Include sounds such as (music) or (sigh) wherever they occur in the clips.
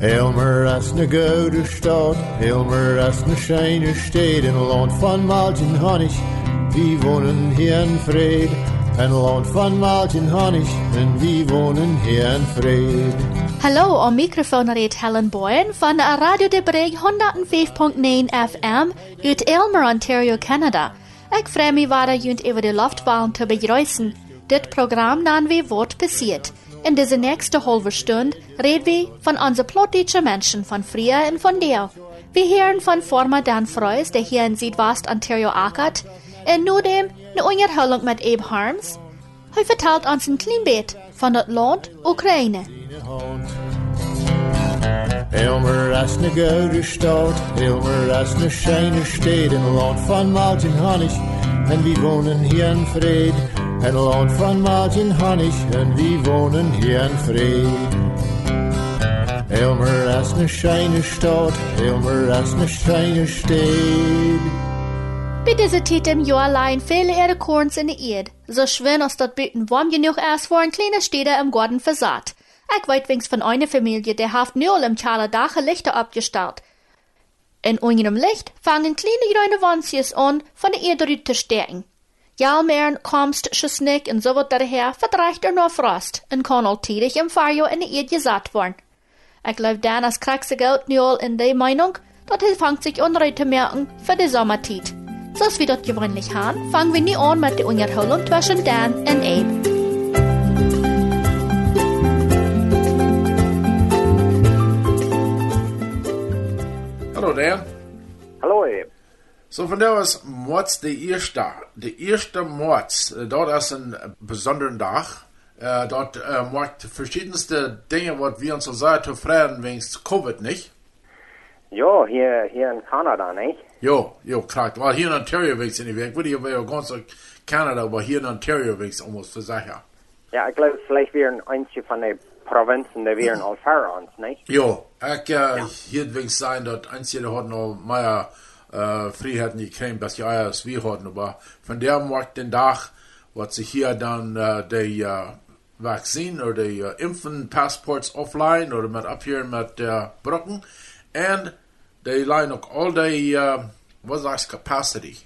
Elmer as ne gouden stad, Elmer as ne scheine steed, in land van Maltin Honig, wie wohnen hier in Fried. Een land van Maltin Honig, en wie wohnen hier in Fried. Hallo, am Mikrofon redt Helen Boyen van Radio de Breg 105.9 FM uit Elmer, Ontario, Canada. Ik vreem me waar junt over de luchtbaan te begrüßen. Dit Programm namen wir Wort passiert. In dieser nächsten halben Stunde reden wir von unseren plottigen Menschen von früher und von dir. Wir hören von Former Dan Freus, der hier in Südwest-Ontario ackert, und nur dem eine Unterhaltung mit Abe Harms. Er vertelt uns ein klein bisschen von das Land Ukraine. Elmer as ne gouden stad, Elmer as ne scheine steed, in land van Maltin Honig, en wie wohnen hier in Fried. Een land van Maltin Honig, en wohnen hier in Fried. Elmer as ne scheine stad, Elmer as ne scheine steed. Bei dieser Zeit im Jahr leihen viele ihre Korns in der Erde, so schön als das Büten warm genug ist, wo ein kleiner Städter im Garten versaat. Ich weiß wenigstens von einer Familie, der haft null im Dache Lichter abgestellt. In unserem Licht fangen kleine grüne Wanzjes an, von der Erde zu stärken. Jalmeren kommst Schussnick und so wird daher verdreicht er nur Frost und kann alltäglich im Fahrjahr in der Erde gesagt worden. Ich glaube dann, als kriegst Geld null in der Meinung, dass er fängt sich unrecht zu merken für die Sommerzeit. So wie das gewöhnlich haben, fangen wir nie an mit der Unterhaltung zwischen Dan und Abe. Hallo Dan. Hallo Abe. So von der was Mords der erste, der erste Mords, äh, dort ist ein besonderer Tag. Äh, dort äh, macht verschiedenste Dinge, was wir uns so zu freuen wegen Covid nicht. Ja, hier, hier in Kanada, nicht? Jo, jo, klar. Weil hier in Ontario wegen nicht weg. Würde ich aber ganz so Kanada, aber hier in Ontario wegen almost für sicher. Ja, ich glaube, vielleicht wären einige von den Provinzen, die wären all für uns, nicht? Jo, ich äh, hier wegen sein, dort einzige hat noch mehr äh, Freiheiten gekriegt, dass ja als wir hatten, aber von der macht den Tag, was sich hier dann äh, die äh, Vaccine oder die äh, Impfen-Passports offline oder mit abhören mit äh, Brücken und die leihen auch all die, äh, was heißt Capacity.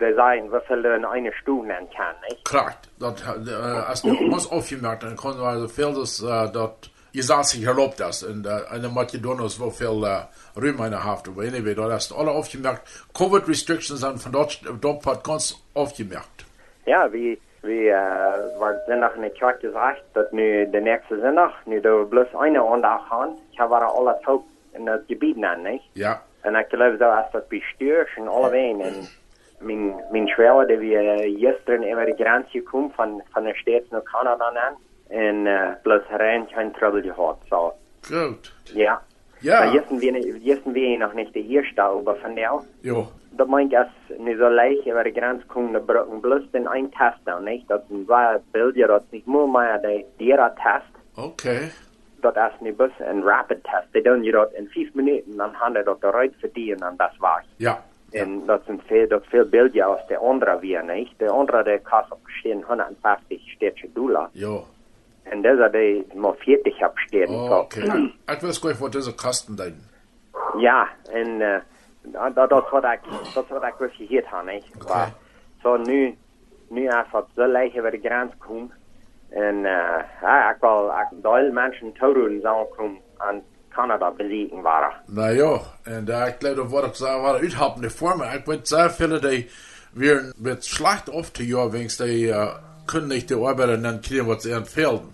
Die sagen, wie viel du in einer Stunde nennen kann, nicht? Klar, das äh, also, (clears throat) muss aufgemerkt werden, kann also viel das, äh, dort, ihr sagt sich erlaubt das, und äh, eine Makedonus, wo viel äh, Rühm eine Haft, aber anyway, da hast alle aufgemerkt, Covid-Restrictions sind von dort, dort ganz aufgemerkt. Ja, wie, wie, äh, war Sonntag nicht gerade gesagt, dass nu der nächste Sonntag, nu du bloß eine Andacht haben, ich habe alle Tag in das Gebiet nennen, nicht? Ja, En ik geloof dat als dat bestuur en alle ween. En mijn, mijn schwager, die we gisteren over de grens gekomen van, van de States naar Canada aan. En uh, plus rein geen trouble gehad. So, gut. ja. Ja, Maar gisteren wir, noch nicht die erste, aber von der, jo, dat meint als niet zo leicht over de grens komen, dan brauchen bloß den ein Test dan, nicht? Dat is een waar beeld, dat is niet meer maar de dera test. okay. Dat is niet bus een rapid test. Die je dat in vijf minuten, dan gaan ze dat eruit verdienen en dat war's. Ja, En dat zijn veel, dat veel beelden als de andere weer, niet? De andere, de kost op stehen 150 stertje dollar. jo. En die maar 40 heb stehen. So, Okay. Ich weiß gar nicht, was diese kosten denn. Ja, en uh, dat, dat is wat ik, dat is wat ik dus gehört heb, niet? Maar, zo nu, nu dat zo leicht over de grens komt, en uh, ja, ik wil, ik wil mensen toedoen zou komen aan Canada besiegen waren. Na ja, en uh, ik glaube, wat ik zei, waren uithoppende vormen. Ik weet sehr viele, die weer met slecht af te jaar, wens die uh, kunnen niet de arbeiden dan krijgen wat ze empfehlen.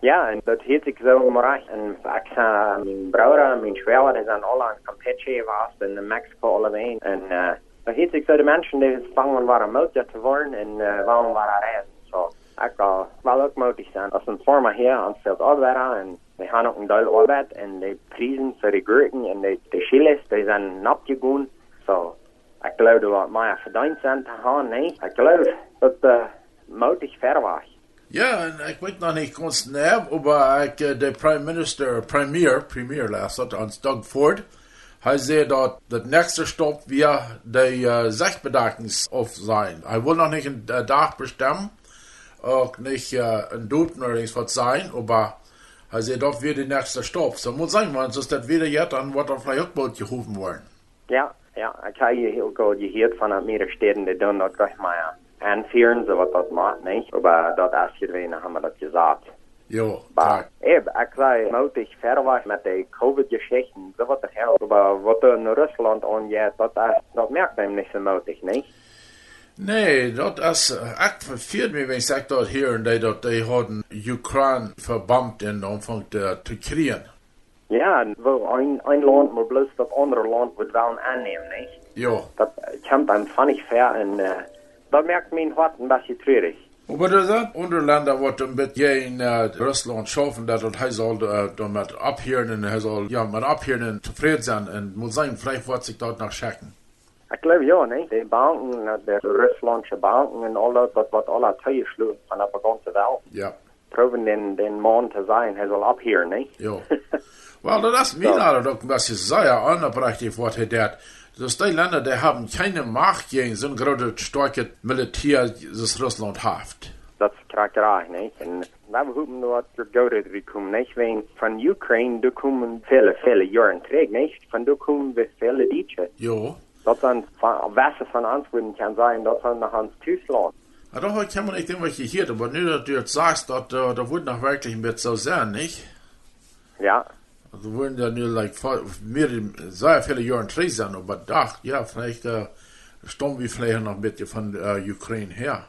Ja, en dat heeft ik zo omreicht. En ik zei, mijn broer, mijn schwager, die zijn alle aan Campeche geweest in Mexico allebei. En uh, dat heeft ik zo de mensen die gevangen waren motor te worden en uh, waarom waren reizen. Zo, ik wil wel ook moedig zijn. Als een firma hier aan veel arbeiden en we gaan ook een deel arbeid en de prijzen voor de gurken en de, de chiles, die zijn napgegaan. Zo, ik geloof dat wat mij verdiend zijn te gaan, nee. Ik geloof dat uh, moedig ver was. Ja, en ik weet nog niet ganz näher, aber ik, uh, de prime minister, premier, premier laatst ans Doug Ford, hij zei dat het nächste stop weer de uh, Zechtbedachtings auf sein. Hij wil nog niet een uh, dag bestemmen, ook niet uh, een dood oder iets wat zijn, aber Also, dort wird der nächste Stopp. So muss sein, man, sonst das wieder jetzt an, auf der Boot gerufen worden. Ja, ja, ik heb je heel goed gehoord van het meer steden die doen dat gleich maar aanvieren, zo wat dat maakt, niet? Maar dat als je weten, hebben we dat gezegd. Jo, Maar, tak. eben, ik zei, moet ik verder was met de COVID-geschichten, zo wat de hel. Maar wat er in Rusland aangaat, dat, is- dat merkt hem niet zo moedig, niet? Nee, dat is echt verveerd me, wenn ich sag dort hier und die dort, die hadden Ukraine verbombt in Anfang der, zu kriegen. Ja, wo ein, ein Land maar bloß dat andere Land wird wel aannehmen, nicht? Jo. Dat kommt einem funnig fair und äh, dat merkt mein Hart ein bisschen traurig. Aber das sind Unterländer, die dann mit in äh, Russland schaffen, dass das heißt soll, äh, dann mit abhören und er soll, ja, mit abhören und zufrieden sein und muss sein, vielleicht wird sich dort noch schicken. Ik geloof ja, nee. De banken, eh, de Russische banken en al dat, dat wordt alle tegengesloten vanaf de ganze Welt. Ja. Proben den, den man te zijn, hij zal abhören, nee? Jo. Well, das ist mir leider doch ein bisschen sehr unabrächtig, was er dat. Das die Länder, die haben keine Macht gegen so ein großes, starkes Militär, das Russland hat. Dat is krakerij, nee? En wij hopen dat er gouden we komen, nee? Wegen van Ukraine, daar komen vele, vele jaren terug, nee? Van daar komen we vele dietje. Jo. Dat dan van, wessen van antwoorden kan zijn, dat dan naar ons Thuisland. Ja, doch, kann man nicht immer gehört, aber nur, dass du jetzt sagst, dass, äh, da wird noch wirklich mit so sein, nicht? Ja, Also wurden ja nur like vor- sehr viele Jahre drin sein, aber doch, ja, vielleicht äh, stammen wir vielleicht noch mit von äh, Ukraine her.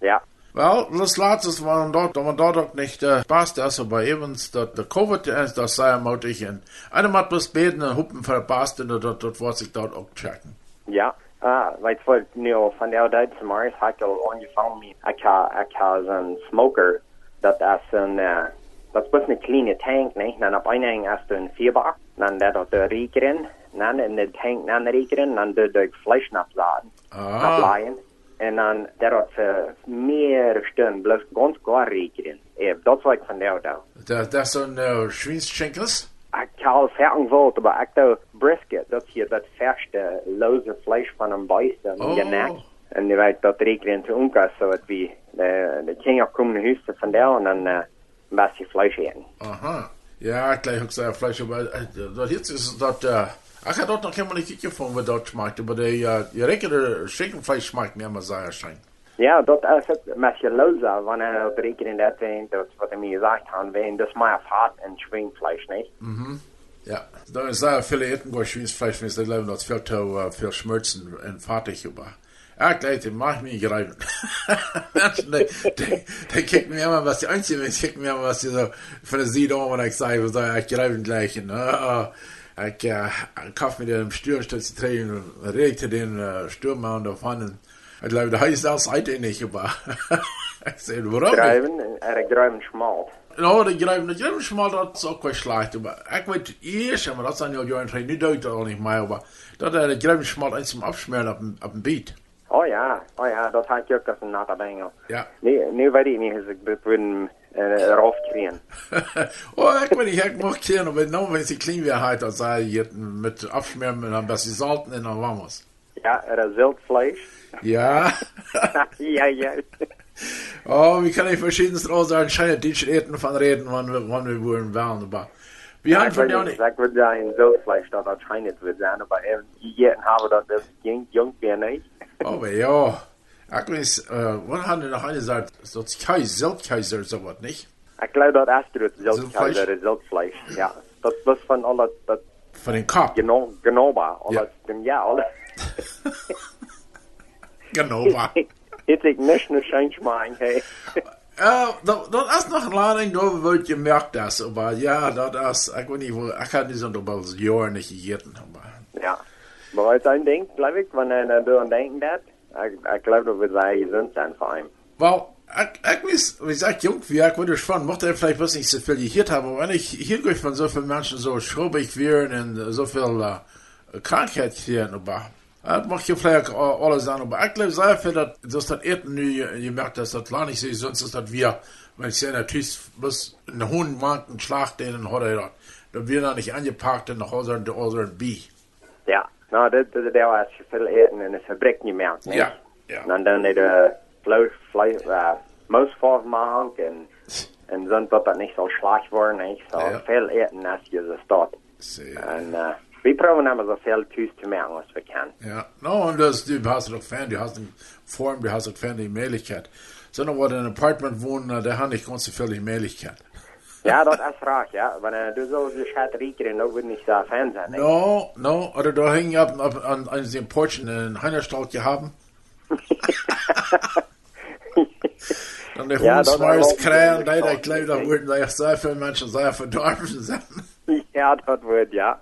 ja. Well, das letzte war dort, da man dort auch nicht äh, passt, also bei evens, dass der Covid ist, das sei mutig und einer hat bloß beten und hupen verpasst und dort, dort wird sich dort auch checken. Ja, ah, weet je wat, nu van de oude maar heb ik al aangevangen met, ik smoker, dat is een, uh, dat is best een kleine tank, nee, dan op een eng is er een vierbak, dan dat er de rieker in, dan in de tank dan de rieker in, dan de de vlees napzaden, Ah, naplaaien, en dan dat er meer stunden, bloos ganz gar rieker in. Ja, dat is wat ik van de oude. das, das ist so ein äh, Schweinsschenkels. Ik haal fertig volt, maar ik doe brisket, dat is hier dat verste, loze vlees van een beest, en Oh. je nek. En je weet dat er in te onkas, zo het wie, de, de kinderen komen naar huis van daar en dan uh, een beetje vlees eten. Aha. Ja, gleich auch sehr Fleisch, aber äh, das jetzt ist es dort, äh, ach, ja, dort noch kann man nicht gefunden, wie dort schmeckt, aber der, äh, die reguläre Schinkenfleisch schmeckt mir immer sehr schön. Ja, dat is het een beetje loze, wanneer dat er in dat ween, dat is wat ik me gezegd heb, ween, dat is maar hart en schwingvlees, niet? Ja, da ist sehr viele Eten, wo Schweinsfleisch, wenn es nicht leben, das viel zu äh, viel Schmerzen und fertig, aber ja, gleich, den mach ich mir greifen. Menschen, die, die, die kicken mir immer, was die einzigen, die kicken mir immer, was die so von der an, wenn ich sage, was sage ich greifen gleich, und, äh, ich, äh, kauf mir den Sturm, statt zu drehen, und regte den äh, Sturm an der Pfanne. Ich glaube, da heißt das heute nicht, aber (laughs) ich sehe, warum nicht? Druiven, er druiven schmalt. Ja, de grijpen, de grijpen smal, dat is ook wel slecht. Maar ik weet eerst, maar dat zijn geleden, nu duidt het al niet meer, maar dat de grijpen smal eens zum Abschmieren op een, beet. Oh ja, oh ja, dat had ik ook als een natte bengel. Ja. Nu, nu weet ik niet, als ik dat wil uh, eraf krijgen. oh, weet niet, ik mag keren, maar nou, wenn sie weer heet, dan zei je met Abschmieren met een beetje zout en (laughs) dan vamos. Ja, er is ziltvlees. Ja. ja, (laughs) ja. oh, wir können verschiedenes raus sagen, scheine Deutsch eten von reden, wann wir, wann wir wollen wählen, aber wir haben von nicht. ik wil zeggen ziltvlees dat dat schijnt te zijn, maar even gegeten hebben dat dat jong, jong weer niet. Aber ja, ich weiß, äh, wann haben wir noch eine gesagt, so Kaiser, Seltkaiser, sowas, nicht? Ik geloof dat Astrid Ziltvlees? ziltvlees is ziltvlees. Ja, dat was van al dat, dat Von den Kopf. geno, genoba, al Ja. dat, ja, al dat. Genau, war. Het ik niet een change mijn, hey. (laughs) Ja, dat, dat is nog een lading, daar wordt je merkt dat, aber ja, dat is, ik weet niet, hoe- ik had niet zo'n wel jaren niet gegeten, aber. Ja. Maar denkt, geloof ik, wanneer er door denken dat, ik, geloof dat we zijn gezond zijn hem. Wel, ik, ik weiß, wie gesagt, jung wie ich würde schon, mochte er vielleicht was nicht so viel gehört haben, aber wenn ich hier gehe von so vielen Menschen so schrubbig werden und so viel äh, Krankheit kriegen, aber das macht ja vielleicht auch alles sein, aber ich glaube sehr viel, dass, dass das Erdten nu gemerkt, dass das klar nicht so ist, sonst ist das wir, wenn ich sehe, natürlich bloß einen hohen Marken Schlag denen er das, dann wird er nicht angepackt und nach und unseren B. Ja. Nou, dat, dat, dat was veel eten in een fabriek niet meer. nee? Ja, ja. En dan deed de vlees, vlees, uh, moos van maken en En sind dat dat niet zo slecht worden, niet? Zo Ja. veel eten als je ze staat. En uh, we proberen immer so viel thuis te maken als we kunnen. Ja, no, und das, du hast doch Fan, du hast eine Form, du hast auch Fan die Möglichkeit. So, noch, wo du in einem Apartment wohnen, da haben nicht ganz so viel die Möglichkeit. Ja, dat is raar, ja. Uh, du zo je gaat rekenen, dan würde nicht so fan sein. No, no, oder da hängen ab, ab an, an den Porchen in Heinerstadt gehabt. (laughs) Und der Ja, Hund das schmeißt erlaubt Krähen, mir da ich glaube, da auch, würden da sehr viele Menschen sehr verdorben sein. (laughs) ja, dat wordt, ja.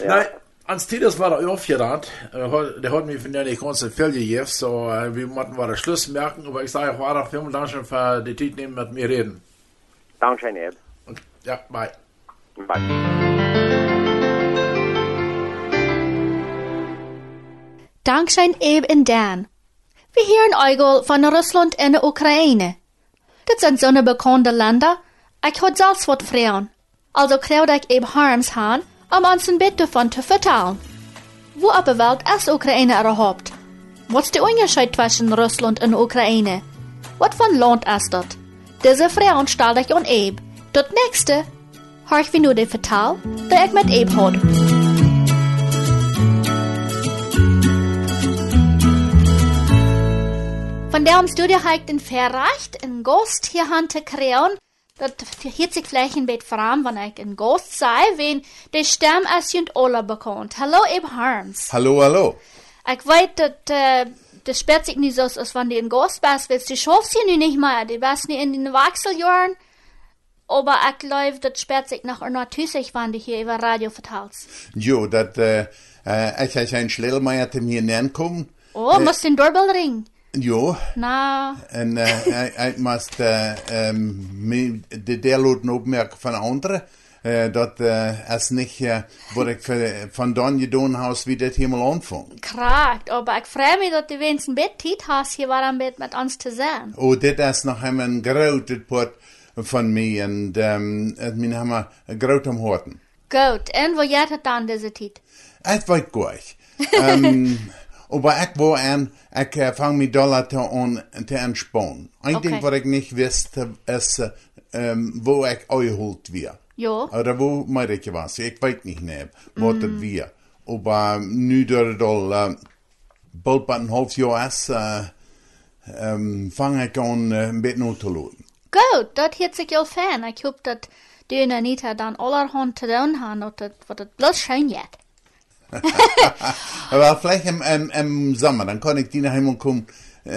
ja. Nein, ans Titus war der aufgerannt. Der hat mir von der nicht ganz so viel gegeben, so äh, wir mussten mal den Schluss merken, aber ich sage, war doch vielen Dank für die Zeit nehmen mit mir reden. Dankeschön, Ed. Und ja, bye. Bye. Dankzij Abe en Dan. We hören Eigel von Russland en de Oekraïne. Dat zijn zo'n bekende landen. Ik had zelfs wat vragen. Also kreeg ik Abe Harms aan om ons een beetje davon te vertellen. Wo op de wereld is Oekraïne überhaupt? Wat is de onderscheid tussen Russland en Oekraïne? Wat voor land is dat? Deze vragen stel ik aan Abe. Dat nächste, hoor ik nu de vertel, dat ik met Abe had. Von der Studie habe ich den verreicht, einen Ghost hier te kreieren. Das hielt sich vielleicht ein bisschen fram, wenn ich ein Ghost sei, wenn der Stamm als jünd alle bekommt. Hallo, Abe Harms. Hallo, hallo. Ich weiß, dass, äh, das spürt sich nicht so, als wenn du ein Ghost bist, willst du schaffst sie nicht mehr. Du bist nicht in den Wechseljahren. Aber ich glaube, das spürt sich nach einer Tüßig, wenn du hier über Radio verteilst. Jo, dat, äh, äh, ich habe ein Schlellmeier zu mir nennen kommen. Oh, musst den Doorbell ringen. Jo, Na, en äh, ich, ich muss äh, ähm, mir die Derloten opmerken von anderen. Äh, dat äh, ist nicht, äh, ich für, von dann getan habe, wie das hier mal anfängt. kragt. Aber ich freue mich, dass du wenigstens ein Bett Zeit hast, hier war ein Bett mit uns zu sein. Oh, das ist noch einmal ein großes Part von mir und ähm, mir haben wir groß am Horten. Gut, en wo jij het dan deze tijd? Het weet goed. um, aber ich war an, ich äh, fang mich da te an, te entspannen. Ein Okay. Ding, was ich nicht wusste, ist, äh, ähm, wo ich eingeholt wird. Jo. Oder wo mir ich was. Ich weiß nicht mehr, was das wird. Aber nu door het al uh, bald een half jaar is, uh, um, vang ik aan uh, een beetje te lopen. Goed, dat hield zich heel fijn. Ik hoop dat du en Anita dan allerhand te doen hebben, dat het, wat het bloos schijn jet. Aber (laughs) vielleicht im, im, im Sommer, dann kann ich die nach Hause kommen,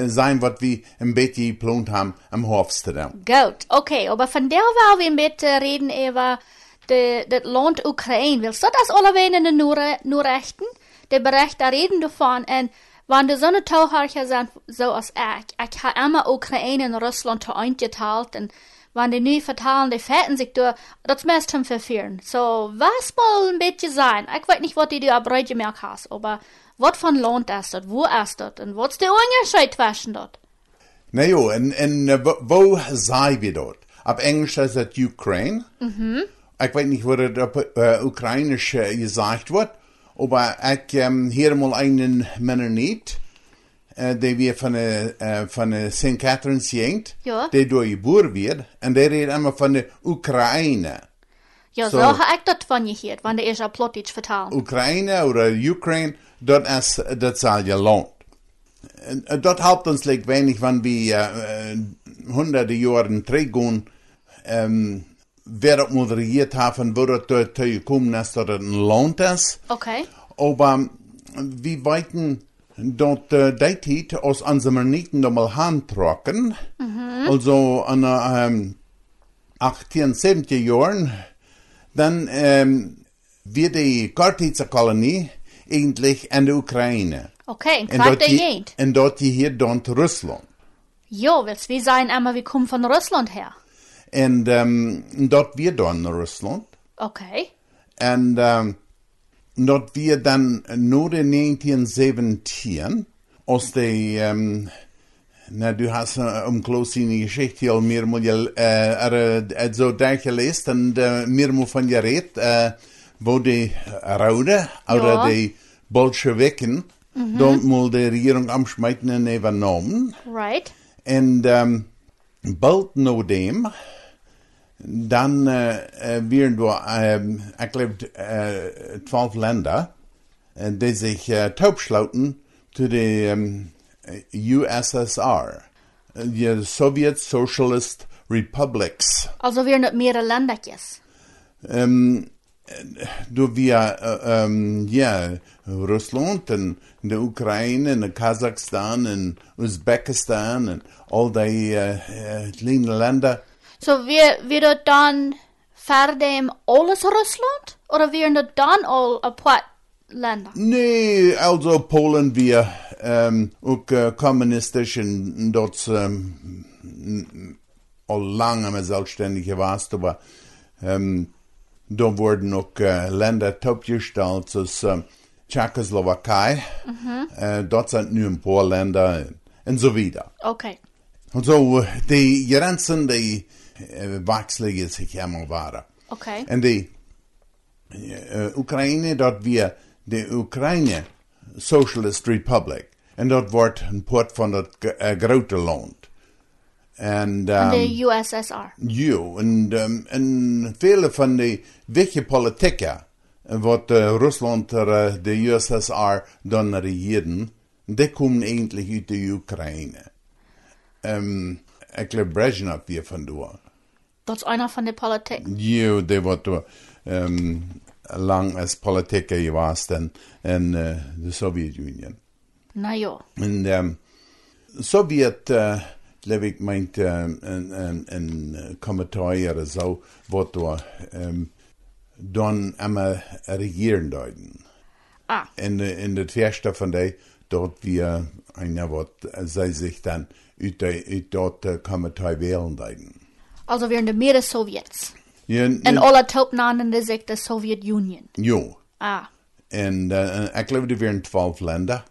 sein, was wir ein bisschen geplant haben, am Hofstadam. Goed, okay, aber von der wel wir ein bisschen reden über das Land Ukraine. Willst du das alle in den Nachrichten? Der Bericht da reden davon und wenn du so eine Tauchercher sind, so als ich, ich habe immer Ukraine und Russland eingeteilt und wenn die nu vertalen, die fetten sich durch, das zum verführen. So, was mal ein bisschen sein? Ich weiß nicht, was die du abreut gemerkt hast, aber was von Land ist das? Wo ist das? Und was ist der Unterschied zwischen das? Na jo, en, en äh, wo, wo sei wir dort? Ab Englisch ist das Ukraine. Mhm. Ich weiß nicht, wo das auf äh, Ukrainisch äh, gesagt wird, aber ich ähm, hier mal einen Mennonit, äh, der wir von der, äh, von der St. Catherine's jengt, Ja. der durch geboren wird, und der redet immer von der Ukraine. Ja, so, So. habe ich das von je gehört, wenn der ist ja Plotitsch vertalen. Ukraine oder Ukraine, zal je land. En, en dat helpt ons like weinig, wenn wir äh, hunderte Jahre teruggaan, ähm, wer dat moderiert haben, wo dat dort gekommen ist, dat het een land is. Okay. Aber wir weiten dat äh, die tijd als onze manieren da mal handtrokken, also an ähm, 18, 70 Jahren, dann ähm, wird die Kartitzer Kolonie eigentlich in der Ukraine. Okay, en En krijgt dat der die, jent. en dat die hier dan te Rusland. Jo, willst wie sein einmal, wir kommen von Russland her. En um, dat wir dan naar Rusland. Okay. En um, dat wir dan na de 1917, als de, um, nou, du hast uh, um kloos in die Geschichte al meer moet je, uh, er, het zo daar gelezen, en uh, meer moet van je reed, uh, wo de Rode, oder Ja. de Bolschewiken, dan moet de regering amschmeiten en übernommen. Right. En um, bald na dem, dann äh, äh, wären wir, ähm, ich glaube, äh, zwölf Länder, äh, die sich äh, taubschlauten zu den ähm, USSR, die Soviet Socialist Republics. Also wir nicht mehrere Ländertjes. Ähm, du wir, äh, ähm, ja, Russland und die Ukraine und Kasachstan und Usbekistan und all die äh, äh, Länder. So wir, wir dat dan verder alles Rusland? Oder wir dat dan al een paar Länder? Nee, also Polen wir ähm, auch äh, kommunistisch und dort ähm, all lange mal selbstständig warst, aber ähm, da wurden auch äh, Länder topgestellt, als äh, Tschechoslowakei, äh, dort sind nur ein paar Länder und so weiter. Okay. Und so, die Grenzen, die äh, wechseln sich immer weiter. Okay. En die Oekraïne, dat weer de Oekraïne Socialist Republic. En dat wordt een poort van dat uh, grote land. En, um, de USSR. Jo, en, um, en vele van de wichtige politieken wat uh, Rusland uh, de USSR dan regeerden, die komen eigenlijk uit de Oekraïne. Um, ik geloof Brezhnev weer van door. Dat is einer van de politiek. Jo, det var då um, lang as politiker geweest in, in uh, de Sovjet-Unie. Na ja. En um, Sovjet, uh, glaube ich, meint um, een, een, een Kommentar zo, wat då um, dan immer regieren deuten. Ah, In, in het eerste van die, dort wir einer wat, zij zich dan uit, de- uit dat uh, Kommentar wählen deuten. also wir de mehrere Sowjets. Ja, En alle topnamen zich de Sovjet-Unie. Jo, Ah. En uh, ik geloof er waren twaalf landen.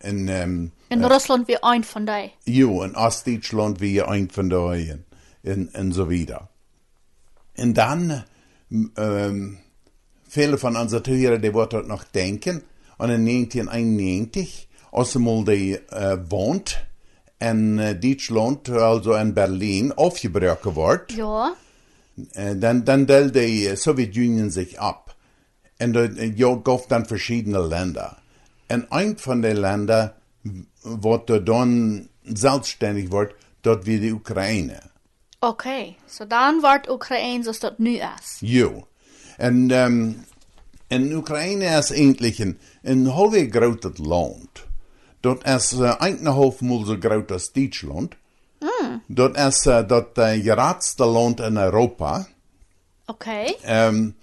En um, En Rusland weer een van die. jo, in Ostdeutschland wie een van die en, en, en zo wieder. En dan, um, viele von unseren Zuhörern, die wollten noch denken, an in 1991, als mal die uh, wohnt in uh, Deutschland, also in Berlin, aufgebrochen wordt. Ja. Äh, dann, dann delte die äh, Sowjetunion sich ab. Und äh, ja, gab dann verschiedene Länder. Und ein von den Ländern, wo da dann selbstständig wird, dort wie die Ukraine. Okay. So dan wordt Oekraïne zoals dat nu is. Jo. Und ähm, in Ukraine ist eigentlich ein, ein halbwegs großes Land. Dort ist äh, eineinhalb Mal so groß als Deutschland. Dort ist äh, das äh, geradste Land in Europa. Okay. Ähm,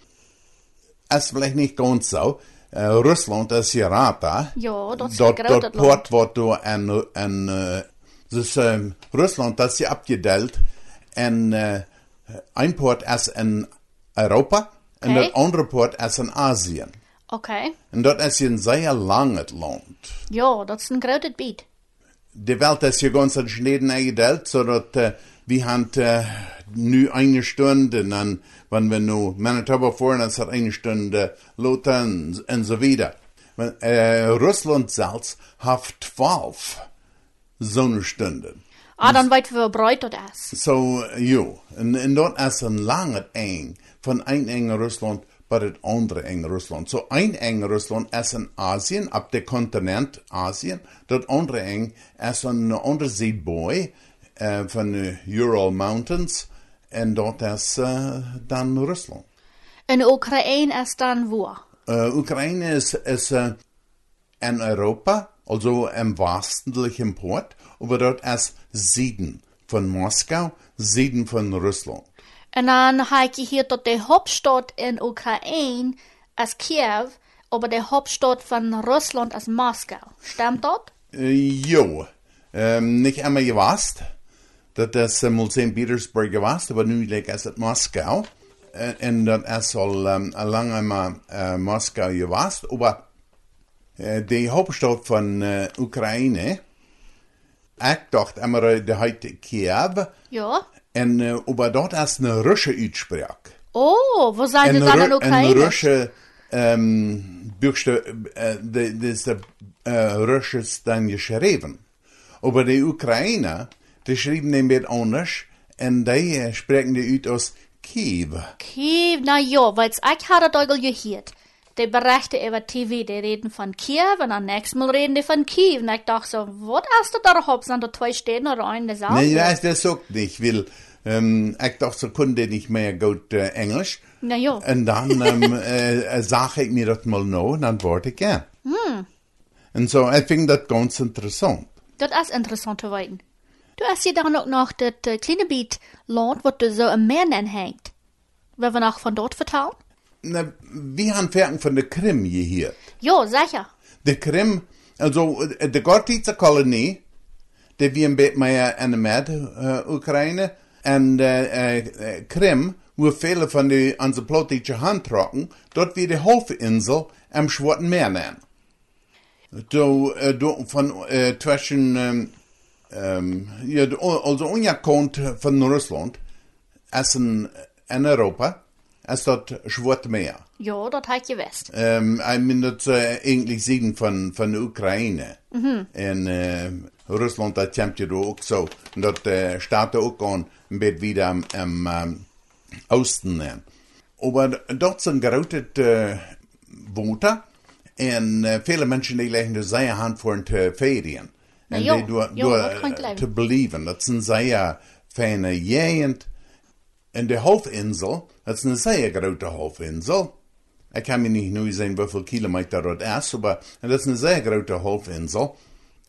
ist vielleicht nicht ganz so. Äh, Russland ist Gerata. Ja, dat is een dort land. Port wordt door en, en uh, dus um, Rusland dat is abgedeeld en uh, een poort is in Europa en Oké. dat andere poort is in Azië. Okay. En dat is een zeer lang land. Ja, dat is een groot gebied. De Welt ist ja ganz in Schneden eingeteilt, wir haben äh, nu eine Stunde, und dann, wenn wir nu Manitoba fahren, dann ist es eine Stunde Lothar und, und so weiter. Wenn, Äh, Russland selbst hat zwölf Sonnenstunden. Ah, dan weten we hoe breed dat is. So, jo, en, en dat is een lange eng van een enge Rusland bij het andere enge Rusland. So, een enge Rusland is in Azië, op de continent Azië. Dat andere eng is een andere zeeboy uh, van Ural Mountains. En dat is uh, dan Rusland. En Oekraïne is dan waar? Uh, Oekraïne is, is uh, in Europa, also im westlichen Port, aber dort ist Süden von Moskau, Süden von Russland. En dan ga ik hier tot de hoofdstad in Oekraïne is Kiev, aber de hoofdstad van Rusland is Moskou. Stimmt dat? Äh, jo, ähm, nicht einmal gewusst. Das ist äh, mal St. Petersburg gewusst, aber like, ist es Moskau. Äh, und das ist all ähm, lange mal äh, Moskau gewusst. Aber äh, die Hauptstadt von äh, Ukraine, ich dachte immer, äh, die heute Kiew. Ja. En uh, aber dort ist eine russische Uitspraak. Oh, wo zijn ze Een, dan in een Oekraïne? Russische um, Buchstabe, uh, de, de is de uh, Russisch dann geschrieben. Aber die Ukrainer, die schreiben den mit anders En die eh, spreken die uit als Kiev. Kiew, na ja, weil's ich hatte Deugel gehört. Die Berichte über TV, die reden von Kiew und am nächsten Mal reden die von Kiew. Und ich dachte so, was hast du da überhaupt? Sind da zwei Städte oder ein das Nee, das, das sagt nicht, weil ähm, ich dachte, so konnte nicht mehr gut äh, Englisch. Na ja. Und dann ähm, (laughs) äh, sage ich mir das mal noch und dann warte ich gern. Und so, ich finde das ganz interessant. Das ist interessant zu wissen. Du hast dann auch noch das äh, kleine Beat Land, was du so am Meer hängt. Wollen wir noch von dort vertrauen? Na, wir haben Ferien von der Krim hier. Ja, sicher. De Krim, also äh, de Gortitzer Kolonie, die wir bisschen mehr in der äh, Ukraine, und äh, äh, Krim, wo viele von den unsere politische Hand trocken, dort wie die Halbinsel am Schwarzen Meer nennen. Do, äh, von äh, zwischen, ähm, ähm, ja, also ungekannt von Russland, als in, in Europa, als dort Schwarze Meer. Ja, das hat gewusst. Um, I mean, dat uh, egentlig siden van, van Oekraïne. En uh, Rusland, dat komt je ook zo. Dat uh, staat ook aan een beetje weer am, am um, oosten. Uh. Maar dat zijn grote uh, woorden. En uh, vele mensen die leggen de zij hand voor te ferien. En ja, die doen, ja, doen, dat kan ik uh, geloven. te beleven. Dat zijn zij fijne jegend. En de halfinsel, dat is een zeer grote halfinsel. Ik kan me niet nu zeggen hoeveel kilometer dat is, maar dat is een zeer grote halfinsel.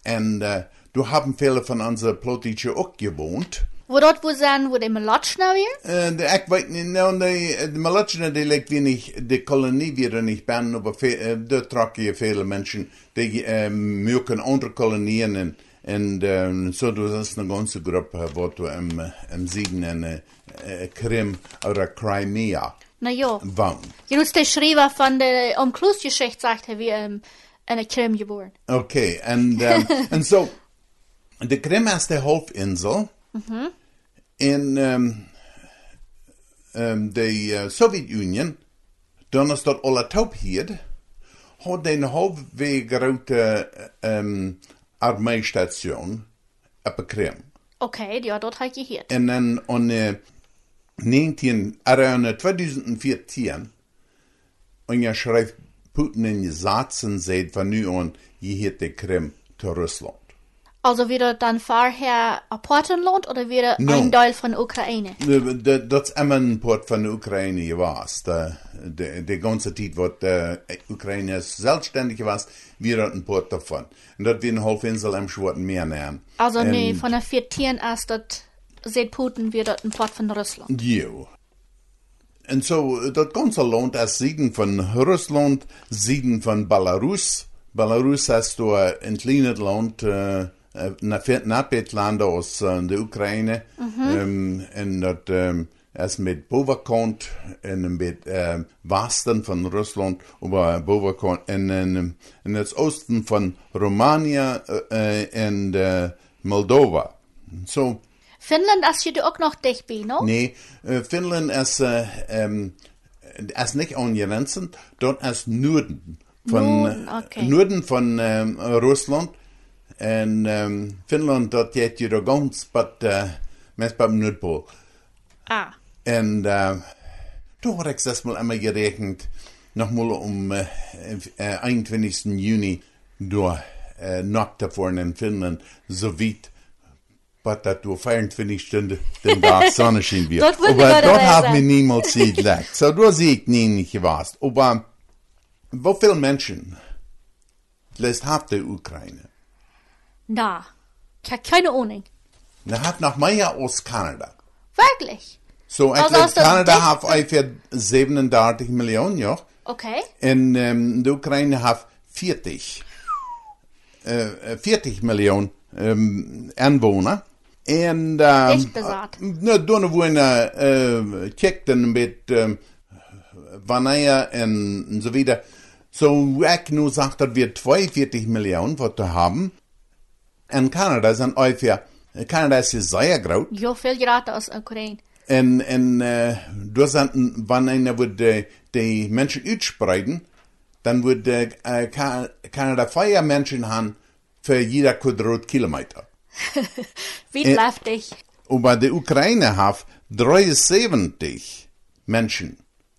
En uh, du haben viele von unseren Politischen auch gewohnt. Wo wo zijn, wo die Melatschen weer? En ik weet niet, nou, de, de Malachene, die lijkt wie niet, de kolonie maar ve, uh, daar trokken je vele mensen, die um, merken andere kolonieën en, en um, zo, dat is een ganze groep wat we im, im in uh, uh, Krim oder Crimea Na ja. wohnen. Je doet de schrijver van de omkloosgeschicht, zegt hij, wie um, in (laughs) de Krim geboren. Okay, and um, and so the Krim is the halfinsel in um, um, the uh, Soviet Union. Alle taubheid. Had een halfweg grote um, armeestation op de Krim. Okay, dort hat ich gehört. En dan on uh, 19, around 2014, en je schrijft Putin in je zaten zegt van nu aan, je de Krim te Rusland. Also wieder dann vorher ein Portenland oder wieder No. ein Teil von Ukraine? De- de- Dat is immer de Oekraïne geweest. De, de, de ganze tijd wat de Oekraïne zelfstandig was, weer dat een poort daarvan. En dat weer een halfinsel am Schwarzen Meer nemen. Also En- nee, von der 14 erst dat seit Putin wieder ein Port von Russland. Jo. En zo, dat ganze land is Süden van Rusland, Süden van Belarus. Belarus is door een klein land, uh, Nabetland aus uh, de Oekraïne. Um, en dat um, is met bovenkant en met um, westen van Rusland, over bovenkant en en en het oosten van Romania uh, uh, en uh, Moldova. Zo. Finnland ist hier auch noch dicht bei, no? Nee, äh, Finnland ist, äh, ähm, ist nicht angrenzen, dort ist Norden von, Norden, okay. Norden von ähm, Russland. Und ähm, Finnland, dort geht jeder ganz, but, äh, meist beim Nordpol. Ah. Und äh, da hat ich das mal einmal gerechnet, nochmal um äh, äh, 21. Juni, da äh, Nacht davor in Finnland, so weit, was das du 24 Stunden den Tag Sonne (laughs) schien wird. Dort Aber dort haben wir niemals sie gelegt. (laughs) So, da sehe ich nie nicht gewusst. Aber wie viele Menschen lässt hat die Ukraine? Na, ich habe keine Ahnung. Na, hat noch mehr aus Kanada. Wirklich? So, ich Also Kanada hat ungefähr 37 Millionen, ja. Okay. En um, de Oekraïne heeft 40, uh, 40 miljoen um, inwoners. En um, Dicht bezat. nou, dan we uh, kijken met um, wanneer en, en zo wieder. So, ik nu zeg dat we 42 miljoen wat te En Canada zijn ongeveer, Canada is zeer groot. Ja, veel gratis aus Ukraine. En, en uh, door zijn, wanneer we de, de mensen uitspreiden, dan wordt uh, Ka- Canada vier mensen hebben voor jeder Quadratkilometer. (laughs) Wie Äh, bleibt dich? Aber die Ukraine hat 73 Menschen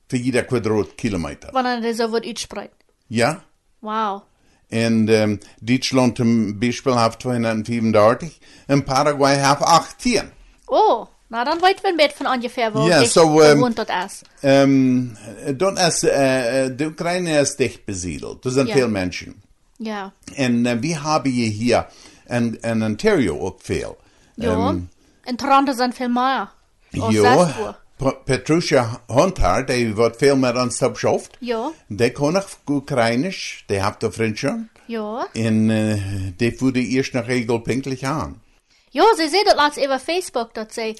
für jeder Quadratkilometer. Wanneer er so wird uitspreekt. Ja? Wow. Und ähm, Deutschland zum Beispiel hat 235 und Paraguay hat 18. Oh, na dan weten we een beetje van ongeveer waar Ja, dicht so, ähm, gewohnt dat is. Ähm, dort ist, äh, die Ukraine ist dicht besiedelt. Das sind Ja. viele Menschen. Ja. Und äh, wir haben hier in, in Ontario auch viel. Ja. Ähm, en Toronto veel meer. Als ja, Patricia Hunter, die wird viel mit uns geschafft. Ja. Die kann auch Ukrainisch, die hat der Freundin. Ja. Und äh, die wurde erst nach Regel pünktlich an. Ja, ze zei dat laatst over Facebook, dat ze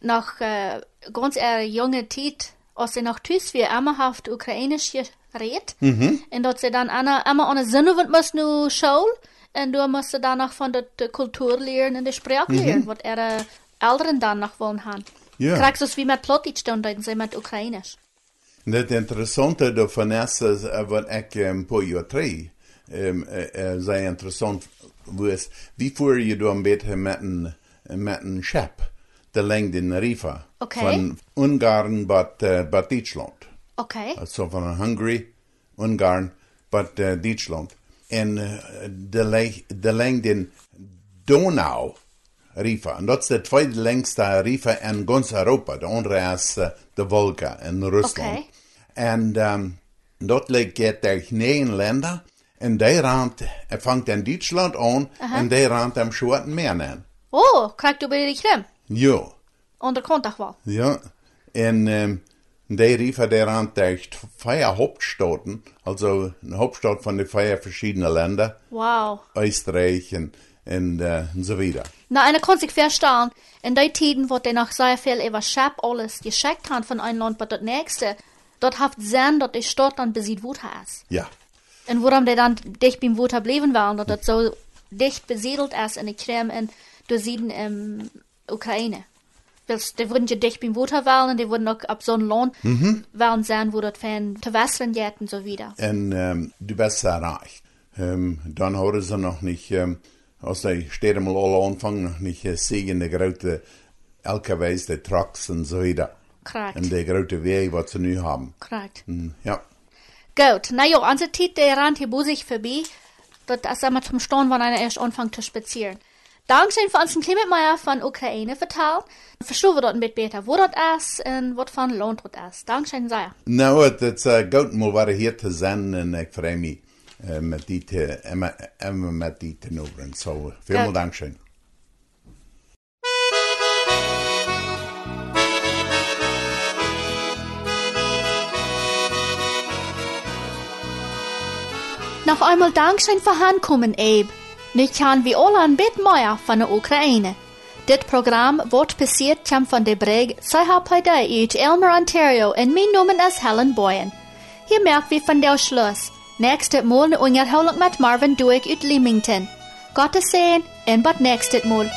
nog uh, ganz er jonge tijd, als ze nog thuis weer immer haft Oekraïnisch gereed, Mhm. en dat ze dan Anna, immer aan de zin wat moest nu school, en du moest ze dan nog van de, de cultuur leren en de spraak leren, wat er uh, elderen dan nog willen gaan. Mhm. Ja. Krijg zoals wie met Plotitsch doen, dat ze met Oekraïnisch. Und das Interessante davon ist, dass, äh, was ich ähm, ein paar Jahre drei, ähm, äh, äh, sehr interessant was, wie fuhr ihr da mit, mit einem, mit einem Schiff, der längt in Rifa, Okay. von Ungarn bis, äh, bis Deutschland. Okay. Also von Hungary, Ungarn, bis äh, Deutschland. Und äh, der, le- der längt in Donau, Rifa. Und das ist der zweitlängste Rifa in ganz Europa. Der andere ist äh, der Volga in Russland. Okay. Und ähm, dort liegt geht durch neun Länder. Und der Rand, fängt in Deutschland an und der Rand am Schwarzen Meer an. Oh, krijg du bij de Krim? Ja, Onder kontak wel. ja. Und ähm, der Rifa, der Rand durch vier Hauptstaaten, also eine Hauptstadt von den vier verschiedenen Ländern, Wow. Österreich und, und, äh, und so weiter. Na, en dan kon ik verstaan, in die tijden wordt er nog zeer veel over schap alles geschickt han van een land, maar dat nächste, dat heeft zin dat de stad dan bezit wordt is. Ja. En waarom die dan dicht beim Water blijven willen, dat het zo dicht besiedeld is in de Krim en door Süden in Oekraïne. Dus die würden ja dicht beim Water willen en die würden ook op zo'n land willen zijn, wo dat van te wasseren geht en so wieder. Und ähm, du bist sehr reich. Ähm, dann haben sie noch nicht, ähm, als die Städte mal alle anfangen, nicht äh, sehen, die großen LKWs, die Trucks und so weiter. Korrekt. Und die großen Wege, was sie nu haben. Korrekt. Ja. Gut, na ja, onze tijd der rand hier sich vorbei. Dat is immer zum Staunen, wann einer erst anfängt zu spazieren. Dankeschön für uns ein Klimatmeier von Ukraine vertellen. Verstehen wir dort ein bisschen besser, wo das ist und was von Lohn das ist. Dankeschön sehr. Nou, het is uh, goed om weer hier te zijn en ik vreem me uh, met die te, emma, emma met die te noemen. So, veel Goed. dank schön. Noch einmal Dankeschön für Handkommen, Abe. Nu kan vi alle een bit meer van de Oekraïne. Dit programma wordt passiert kwam van de breg Saihapaidai uit Elmer, Ontario en mijn naam is Helen Boyen. Hier merkt wie van der Schluss. Nächstes Mal eine Unterhaltung mit Marvin Duig uit Leamington. Gottes sehen en bat nächstes Mal.